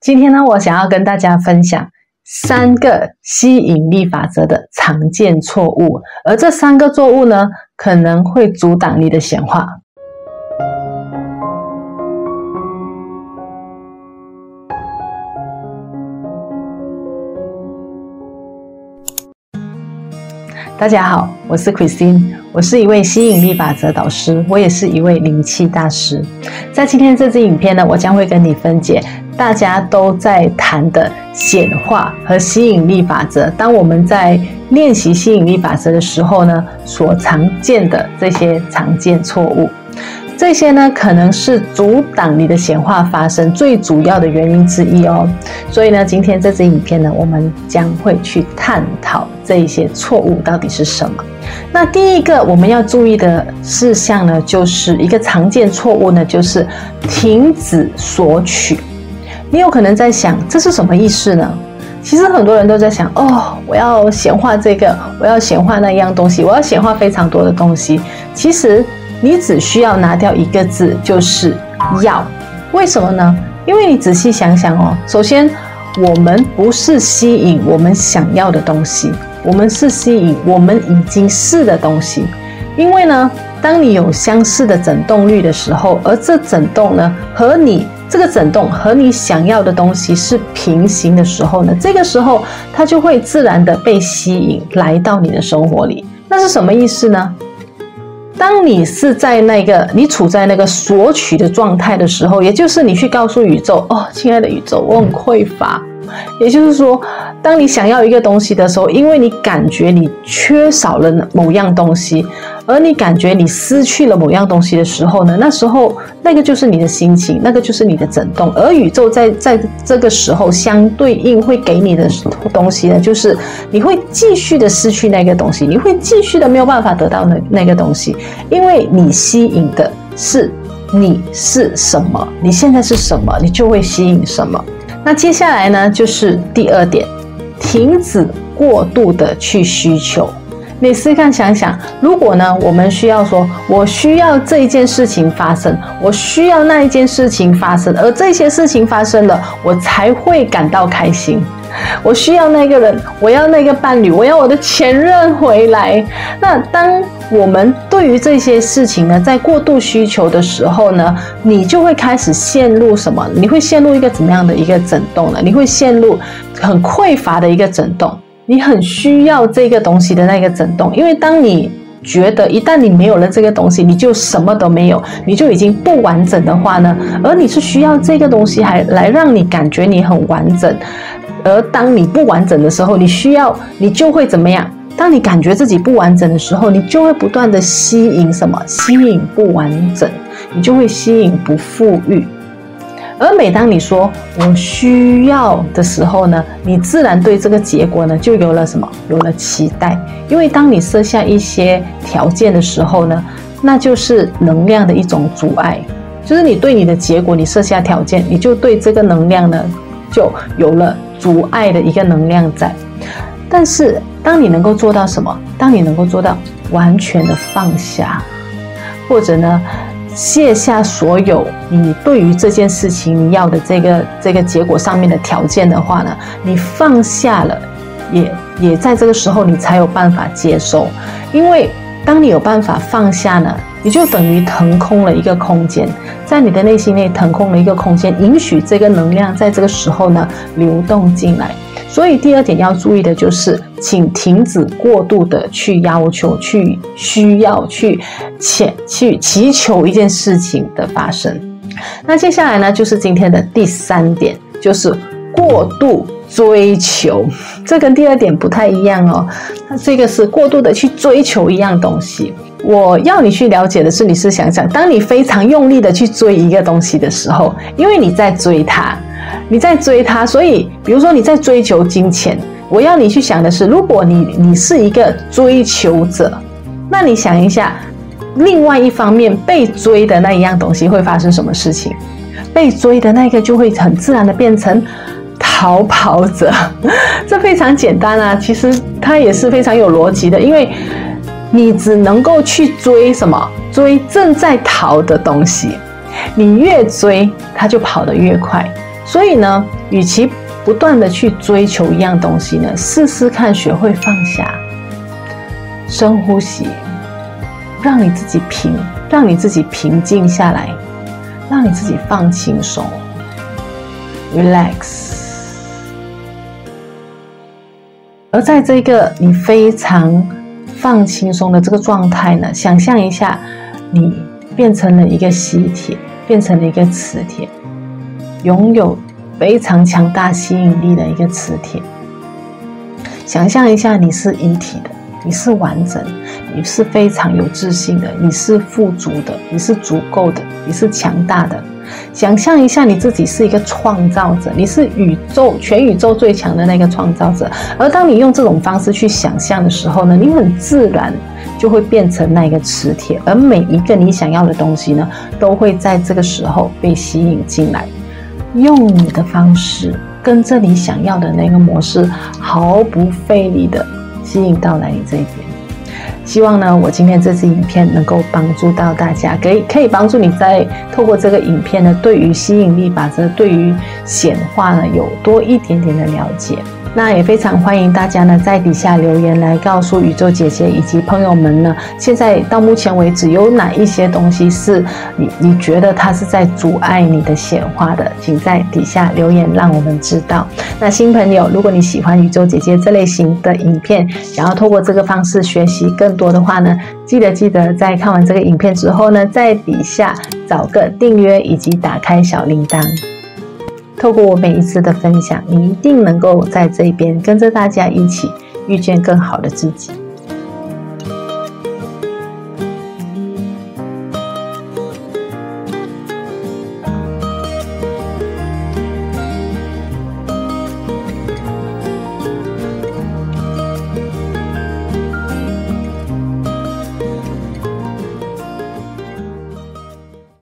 今天呢，我想要跟大家分享三个吸引力法则的常见错误，而这三个错误呢，可能会阻挡你的显化。大家好，我是 Christine，我是一位吸引力法则导师，我也是一位灵气大师。在今天这支影片呢，我将会跟你分解大家都在谈的显化和吸引力法则。当我们在练习吸引力法则的时候呢，所常见的这些常见错误。这些呢，可能是阻挡你的显化发生最主要的原因之一哦。所以呢，今天这支影片呢，我们将会去探讨这一些错误到底是什么。那第一个我们要注意的事项呢，就是一个常见错误呢，就是停止索取。你有可能在想，这是什么意思呢？其实很多人都在想，哦，我要显化这个，我要显化那样东西，我要显化非常多的东西。其实。你只需要拿掉一个字，就是“要”。为什么呢？因为你仔细想想哦，首先，我们不是吸引我们想要的东西，我们是吸引我们已经是的东西。因为呢，当你有相似的振动率的时候，而这振动呢，和你这个振动和你想要的东西是平行的时候呢，这个时候它就会自然的被吸引来到你的生活里。那是什么意思呢？当你是在那个你处在那个索取的状态的时候，也就是你去告诉宇宙：“哦，亲爱的宇宙，我很匮乏。”也就是说，当你想要一个东西的时候，因为你感觉你缺少了某样东西，而你感觉你失去了某样东西的时候呢，那时候那个就是你的心情，那个就是你的震动，而宇宙在在这个时候相对应会给你的东西呢，就是你会继续的失去那个东西，你会继续的没有办法得到那那个东西，因为你吸引的是你是什么，你现在是什么，你就会吸引什么。那接下来呢，就是第二点，停止过度的去需求。你试看想想，如果呢，我们需要说，我需要这一件事情发生，我需要那一件事情发生，而这些事情发生了，我才会感到开心。我需要那个人，我要那个伴侣，我要我的前任回来。那当我们对于这些事情呢，在过度需求的时候呢，你就会开始陷入什么？你会陷入一个怎么样的一个震动呢？你会陷入很匮乏的一个震动，你很需要这个东西的那个震动。因为当你觉得一旦你没有了这个东西，你就什么都没有，你就已经不完整的话呢，而你是需要这个东西还来让你感觉你很完整。而当你不完整的时候，你需要你就会怎么样？当你感觉自己不完整的时候，你就会不断的吸引什么？吸引不完整，你就会吸引不富裕。而每当你说我需要的时候呢，你自然对这个结果呢就有了什么？有了期待。因为当你设下一些条件的时候呢，那就是能量的一种阻碍。就是你对你的结果，你设下条件，你就对这个能量呢就有了。阻碍的一个能量在，但是当你能够做到什么？当你能够做到完全的放下，或者呢，卸下所有你对于这件事情你要的这个这个结果上面的条件的话呢，你放下了，也也在这个时候你才有办法接受，因为当你有办法放下呢。你就等于腾空了一个空间，在你的内心内腾空了一个空间，允许这个能量在这个时候呢流动进来。所以第二点要注意的就是，请停止过度的去要求、去需要、去祈去祈求一件事情的发生。那接下来呢，就是今天的第三点，就是过度追求。这跟第二点不太一样哦，它这个是过度的去追求一样东西。我要你去了解的是，你是想想，当你非常用力的去追一个东西的时候，因为你在追它，你在追他，所以比如说你在追求金钱，我要你去想的是，如果你你是一个追求者，那你想一下，另外一方面被追的那一样东西会发生什么事情？被追的那个就会很自然的变成逃跑者，这非常简单啊，其实它也是非常有逻辑的，因为。你只能够去追什么？追正在逃的东西。你越追，它就跑得越快。所以呢，与其不断的去追求一样东西呢，试试看学会放下，深呼吸，让你自己平，让你自己平静下来，让你自己放轻松，relax。而在这个你非常放轻松的这个状态呢，想象一下，你变成了一个吸铁，变成了一个磁铁，拥有非常强大吸引力的一个磁铁。想象一下，你是一体的，你是完整，你是非常有自信的，你是富足的，你是足够的，你是强大的。想象一下，你自己是一个创造者，你是宇宙全宇宙最强的那个创造者。而当你用这种方式去想象的时候呢，你很自然就会变成那个磁铁，而每一个你想要的东西呢，都会在这个时候被吸引进来。用你的方式，跟着你想要的那个模式，毫不费力的吸引到来你这边。希望呢，我今天这支影片能够帮助到大家，可以可以帮助你在透过这个影片呢，对于吸引力法则，对于显化呢，有多一点点的了解。那也非常欢迎大家呢，在底下留言来告诉宇宙姐姐以及朋友们呢，现在到目前为止有哪一些东西是你你觉得它是在阻碍你的显化的，请在底下留言让我们知道。那新朋友，如果你喜欢宇宙姐姐这类型的影片，想要透过这个方式学习更多的话呢，记得记得在看完这个影片之后呢，在底下找个订阅以及打开小铃铛。透过我每一次的分享，你一定能够在这边跟着大家一起遇见更好的自己。